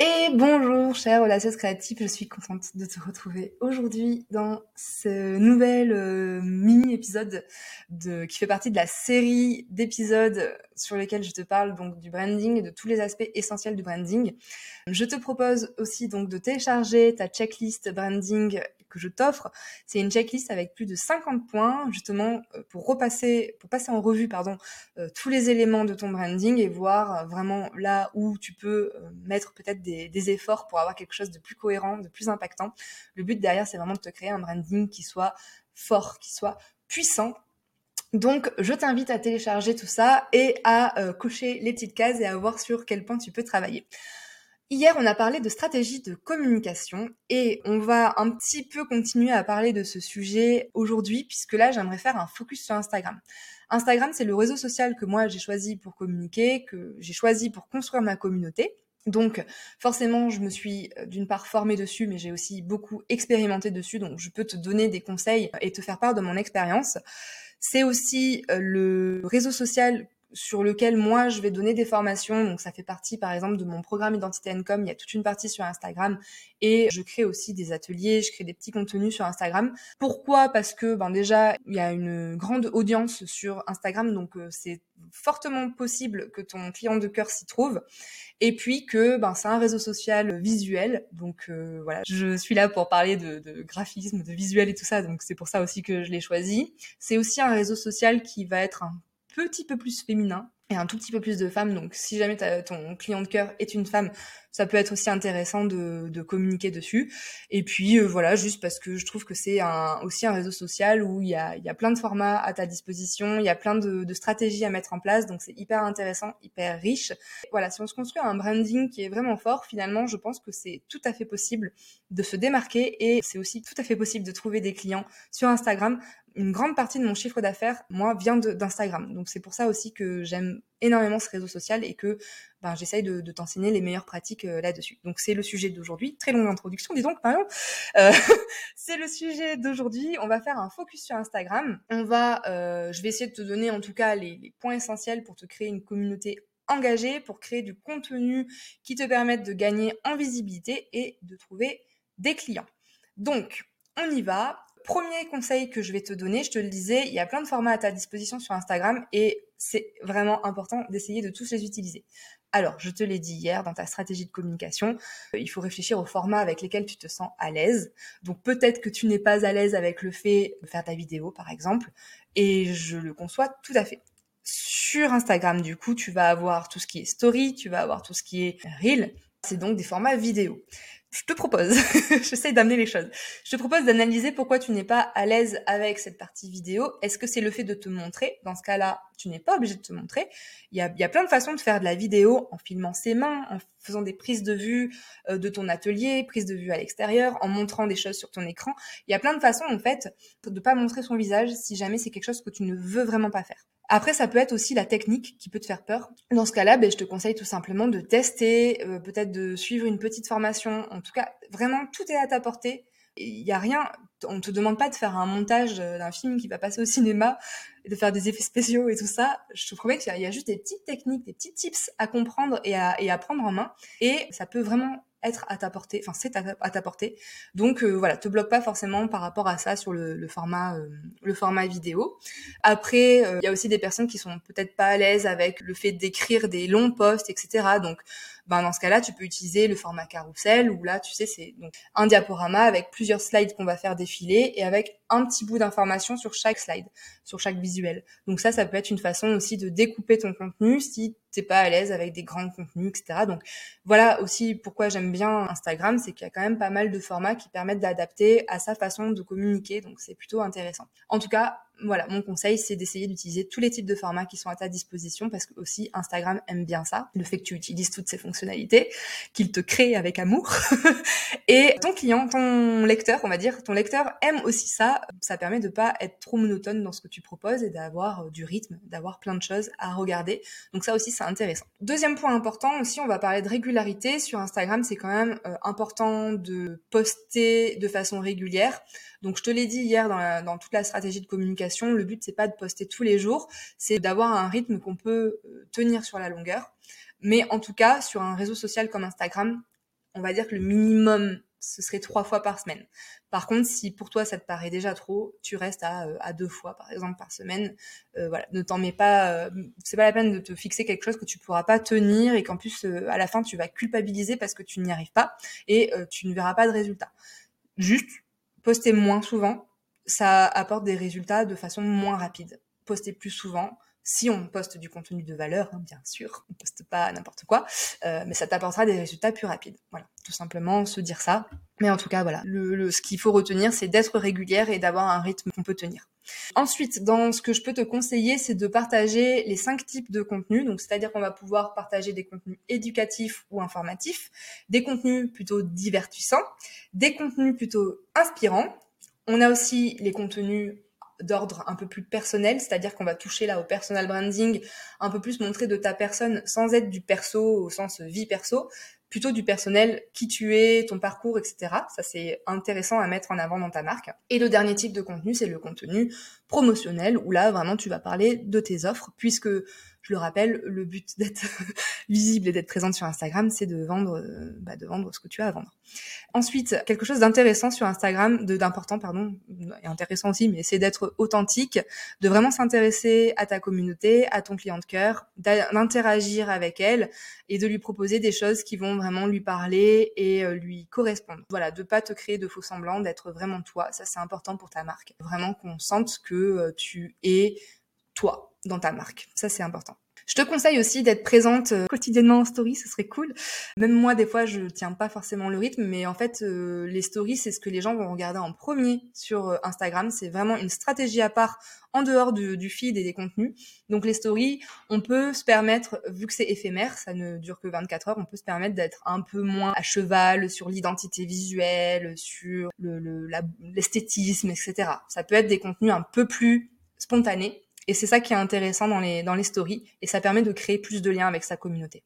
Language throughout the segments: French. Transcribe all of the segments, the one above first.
Et bonjour, chère relation créative, je suis contente de te retrouver aujourd'hui dans ce nouvel euh, mini-épisode de, qui fait partie de la série d'épisodes sur lesquels je te parle donc du branding et de tous les aspects essentiels du branding. Je te propose aussi donc de télécharger ta checklist branding que je t'offre. C'est une checklist avec plus de 50 points, justement, euh, pour repasser, pour passer en revue, pardon, euh, tous les éléments de ton branding et voir euh, vraiment là où tu peux mettre peut-être des, des efforts pour avoir quelque chose de plus cohérent, de plus impactant. Le but derrière, c'est vraiment de te créer un branding qui soit fort, qui soit puissant donc, je t'invite à télécharger tout ça et à cocher les petites cases et à voir sur quel point tu peux travailler. Hier, on a parlé de stratégie de communication et on va un petit peu continuer à parler de ce sujet aujourd'hui puisque là, j'aimerais faire un focus sur Instagram. Instagram, c'est le réseau social que moi j'ai choisi pour communiquer, que j'ai choisi pour construire ma communauté. Donc forcément, je me suis euh, d'une part formée dessus, mais j'ai aussi beaucoup expérimenté dessus, donc je peux te donner des conseils et te faire part de mon expérience. C'est aussi euh, le réseau social sur lequel moi je vais donner des formations. Donc ça fait partie par exemple de mon programme Identité Income. Il y a toute une partie sur Instagram et je crée aussi des ateliers, je crée des petits contenus sur Instagram. Pourquoi? Parce que ben déjà il y a une grande audience sur Instagram, donc euh, c'est fortement possible que ton client de cœur s'y trouve. Et puis que ben c'est un réseau social visuel, donc euh, voilà, je suis là pour parler de, de graphisme, de visuel et tout ça, donc c'est pour ça aussi que je l'ai choisi. C'est aussi un réseau social qui va être un petit peu plus féminin et un tout petit peu plus de femmes. Donc, si jamais ton client de cœur est une femme, ça peut être aussi intéressant de, communiquer dessus. Et puis, euh, voilà, juste parce que je trouve que c'est aussi un réseau social où il y a, y a plein de formats à ta disposition, il y a plein de, de stratégies à mettre en place. Donc, c'est hyper intéressant, hyper riche. Voilà, si on se construit un branding qui est vraiment fort, finalement, je pense que c'est tout à fait possible de se démarquer et c'est aussi tout à fait possible de trouver des clients sur Instagram une grande partie de mon chiffre d'affaires, moi, vient d'Instagram. Donc c'est pour ça aussi que j'aime énormément ce réseau social et que ben, j'essaye de, t'enseigner les meilleures pratiques euh, là-dessus. Donc c'est le sujet d'aujourd'hui. Très longue introduction, dis donc, Marion. Euh, c'est le sujet d'aujourd'hui. On va faire un focus sur Instagram. On va, euh, je vais essayer de te donner en tout cas les, les points essentiels pour te créer une communauté engagée, pour créer du contenu qui te permette de gagner en visibilité et de trouver des clients. Donc, on y va premier conseil que je vais te donner, je te le disais, il y a plein de formats à ta disposition sur Instagram et c'est vraiment important d'essayer de tous les utiliser. Alors, je te l'ai dit hier dans ta stratégie de communication, euh, il faut réfléchir aux formats avec lesquels tu te sens à l'aise. Donc peut-être que tu n'es pas à l'aise avec le fait de faire ta vidéo par exemple et je le conçois tout à fait. Sur Instagram, du coup, tu vas avoir tout ce qui est story, tu vas avoir tout ce qui est reel. C'est donc des formats vidéo je te propose, j'essaie d'amener les choses, je te propose d'analyser pourquoi tu n'es pas à l'aise avec cette partie vidéo. Est-ce que c'est le fait de te montrer? Dans ce cas-là, tu n'es pas obligé de te montrer. Il y, a, y a plein de façons de faire de la vidéo en filmant ses mains, en faisant des prises de vue euh, de ton atelier, prises de vue à l'extérieur, en montrant des choses sur ton écran. Il y a plein de façons, en fait, de pas montrer son visage si jamais c'est quelque chose que tu ne veux vraiment pas faire. Après, ça peut être aussi la technique qui peut te faire peur. Dans ce cas-là, ben, je te conseille tout simplement de tester, euh, peut-être de suivre une petite formation. En tout cas, vraiment, tout est à ta portée. Il n'y a rien, on te demande pas de faire un montage euh, d'un film qui va passer au cinéma, de faire des effets spéciaux et tout ça. Je te promets qu'il y, a juste des petites techniques, des petits tips à comprendre et à, et à prendre en main. Et ça peut vraiment être à ta portée, enfin c'est à, ta portée. Donc euh, voilà, te bloque pas forcément par rapport à ça sur le, format euh, le format vidéo. Après, euh, il y a aussi des personnes qui sont peut-être pas à l'aise avec le fait d'écrire des longs posts, etc. Donc ben dans ce cas-là, tu peux utiliser le format carrousel où là, tu sais, c'est donc un diaporama avec plusieurs slides qu'on va faire défiler et avec un petit bout d'information sur chaque slide, sur chaque visuel. Donc ça, ça peut être une façon aussi de découper ton contenu si t'es pas à l'aise avec des grands contenus, etc. Donc voilà aussi pourquoi j'aime bien Instagram, c'est qu'il y a quand même pas mal de formats qui permettent d'adapter à sa façon de communiquer. Donc c'est plutôt intéressant. En tout cas, voilà, mon conseil, c'est d'essayer d'utiliser tous les types de formats qui sont à ta disposition parce que aussi Instagram aime bien ça, le fait que tu utilises toutes ces fonctionnalités, qu'il te crée avec amour. et ton client, ton lecteur, on va dire, ton lecteur aime aussi ça. Ça permet de pas être trop monotone dans ce que tu proposes et d'avoir euh, du rythme, d'avoir plein de choses à regarder. Donc ça aussi, c'est intéressant. Deuxième point important aussi, on va parler de régularité. Sur Instagram, c'est quand même euh, important de poster de façon régulière. Donc je te l'ai dit hier dans, dans, toute la stratégie de communication, le but c'est pas de poster tous les jours, c'est d'avoir un rythme qu'on peut euh, tenir sur la longueur. Mais en tout cas, sur un réseau social comme Instagram, on va dire que le minimum ce serait trois fois par semaine. Par contre, si pour toi ça te paraît déjà trop, tu restes à, euh, deux fois par exemple par semaine. Euh, voilà, ne t'en mets pas. Euh, c'est pas la peine de te fixer quelque chose que tu pourras pas tenir et qu'en plus à la fin tu vas culpabiliser parce que tu n'y arrives pas et tu ne verras pas de résultat. Juste Poster moins souvent, ça apporte des résultats de façon moins rapide. Poster plus souvent, si on poste du contenu de valeur, hein, bien sûr, on poste pas n'importe quoi, euh, mais ça t'apportera des résultats plus rapides. Voilà, tout simplement se dire ça. Mais en tout cas, voilà, le, ce qu'il faut retenir, c'est d'être régulière et d'avoir un rythme qu'on peut tenir. Ensuite, dans ce que je peux te conseiller, c'est de partager les cinq types de contenus. Donc, c'est-à-dire qu'on va pouvoir partager des contenus éducatifs ou informatifs, des contenus plutôt divertissants, des contenus plutôt inspirants. On a aussi les contenus d'ordre un peu plus personnel, c'est-à-dire qu'on va toucher là au personal branding, un peu plus montrer de ta personne sans être du perso au sens vie perso, plutôt du personnel, qui tu es, ton parcours, etc. Ça, c'est intéressant à mettre en avant dans ta marque. Et le dernier type de contenu, c'est le contenu promotionnel, où là, vraiment, tu vas parler de tes offres, puisque je le rappelle, le but d'être visible et d'être présente sur Instagram, c'est de vendre, euh, bah, de vendre ce que tu as à vendre. Ensuite, quelque chose d'intéressant sur Instagram, d'important, pardon, et intéressant aussi, mais c'est d'être authentique, de vraiment s'intéresser à ta communauté, à ton client de cœur, d'interagir avec elle et de lui proposer des choses qui vont vraiment lui parler et euh, lui correspondre. Voilà, de pas te créer de faux semblants, d'être vraiment toi. Ça, c'est important pour ta marque. Vraiment qu'on sente que euh, tu es toi dans ta marque. Ça, c'est important. Je te conseille aussi d'être présente euh, quotidiennement en story, ce serait cool. Même moi, des fois, je tiens pas forcément le rythme, mais en fait, euh, les stories, c'est ce que les gens vont regarder en premier sur euh, Instagram. C'est vraiment une stratégie à part en dehors du, feed et des contenus. Donc les stories, on peut se permettre, vu que c'est éphémère, ça ne dure que 24 heures, on peut se permettre d'être un peu moins à cheval sur l'identité visuelle, sur l'esthétisme, le, etc. Ça peut être des contenus un peu plus spontanés et c'est ça qui est intéressant dans les, dans les stories et ça permet de créer plus de liens avec sa communauté.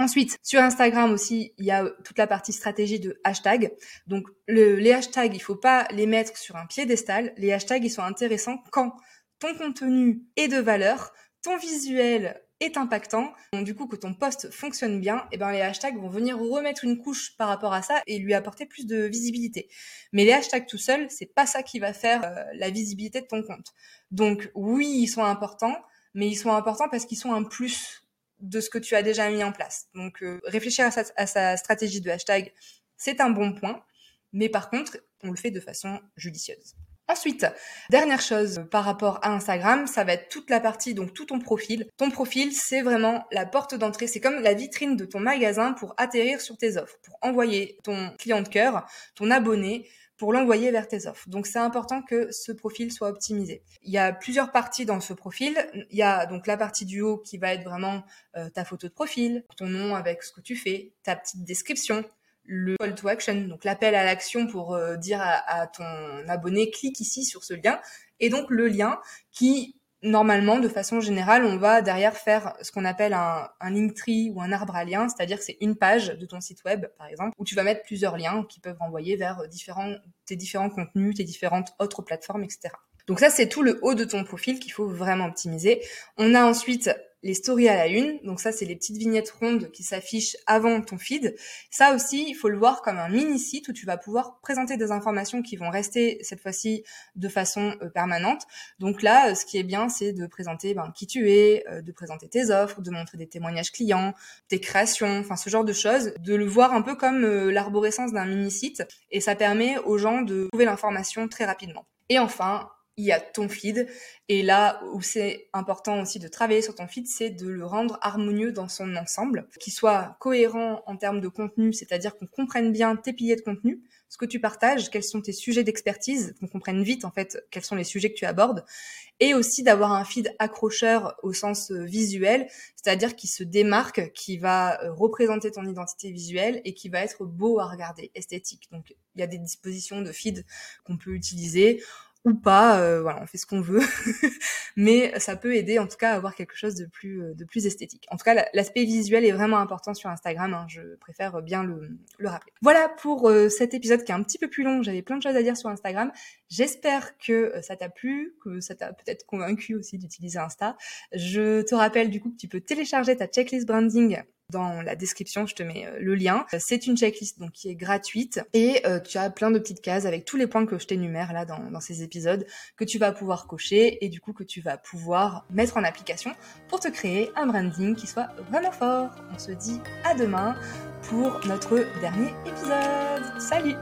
Ensuite, sur Instagram aussi, il y a toute la partie stratégie de hashtag. Donc, les hashtags, il faut pas les mettre sur un piédestal. Les hashtags, ils sont intéressants quand ton contenu est de valeur, ton visuel est impactant, donc du coup que ton post fonctionne bien, et eh ben les hashtags vont venir remettre une couche par rapport à ça et lui apporter plus de visibilité. Mais les hashtags tout seuls, c'est pas ça qui va faire euh, la visibilité de ton compte. Donc oui, ils sont importants, mais ils sont importants parce qu'ils sont un plus de ce que tu as déjà mis en place. Donc euh, réfléchir à sa, à sa stratégie de hashtag, c'est un bon point, mais par contre, on le fait de façon judicieuse. Ensuite, dernière chose par rapport à Instagram, ça va être toute la partie, donc tout ton profil. Ton profil, c'est vraiment la porte d'entrée, c'est comme la vitrine de ton magasin pour atterrir sur tes offres, pour envoyer ton client de cœur, ton abonné, pour l'envoyer vers tes offres. Donc c'est important que ce profil soit optimisé. Il y a plusieurs parties dans ce profil. Il y a donc la partie du haut qui va être vraiment euh, ta photo de profil, ton nom avec ce que tu fais, ta petite description, le call to action, donc l'appel à l'action pour euh, dire à, ton abonné clique ici sur ce lien, et donc le lien qui normalement, de façon générale, on va derrière faire ce qu'on appelle un, un link tree ou un arbre à liens, c'est-à-dire que c'est une page de ton site web, par exemple, où tu vas mettre plusieurs liens qui peuvent renvoyer vers différents, tes différents contenus, tes différentes autres plateformes, etc. Donc ça, c'est tout le haut de ton profil qu'il faut vraiment optimiser. On a ensuite les stories à la une. Donc ça, c'est les petites vignettes rondes qui s'affichent avant ton feed. Ça aussi, il faut le voir comme un mini site où tu vas pouvoir présenter des informations qui vont rester cette fois-ci de façon euh, permanente. Donc là, euh, ce qui est bien, c'est de présenter ben, qui tu es, euh, de présenter tes offres, de montrer des témoignages clients, tes créations, enfin ce genre de choses, de le voir un peu comme l'arborescence d'un mini site. Et ça permet aux gens de trouver l'information très rapidement. Et enfin, il y a ton feed. Et là où c'est important aussi de travailler sur ton feed, c'est de le rendre harmonieux dans son ensemble, qu'il soit cohérent en termes de contenu, c'est-à-dire qu'on comprenne bien tes piliers de contenu, ce que tu partages, quels sont tes sujets d'expertise, qu'on comprenne vite en fait quels sont les sujets que tu abordes, et aussi d'avoir un feed accrocheur au sens euh, visuel, c'est-à-dire qui se démarque, qui va euh, représenter ton identité visuelle et qui va être beau à regarder, esthétique. Donc il y a des dispositions de feed qu'on peut utiliser ou pas, euh, voilà, on fait ce qu'on veut, mais ça peut aider en tout cas à avoir quelque chose de plus euh, de plus esthétique. En tout cas, l'aspect visuel est vraiment important sur Instagram, hein, je préfère bien le, le rappeler. Voilà pour euh, cet épisode qui est un petit peu plus long, j'avais plein de choses à dire sur Instagram. J'espère que ça t'a plu, que ça t'a peut-être convaincu aussi d'utiliser Insta. Je te rappelle du coup que tu peux télécharger ta checklist branding dans la description, je te mets euh, le lien. C'est une checklist donc qui est gratuite et euh, tu as plein de petites cases avec tous les points que je t'énumère là dans, dans ces épisodes que tu vas pouvoir cocher et du coup que tu vas pouvoir mettre en application pour te créer un branding qui soit vraiment fort. On se dit à demain pour notre dernier épisode. Salut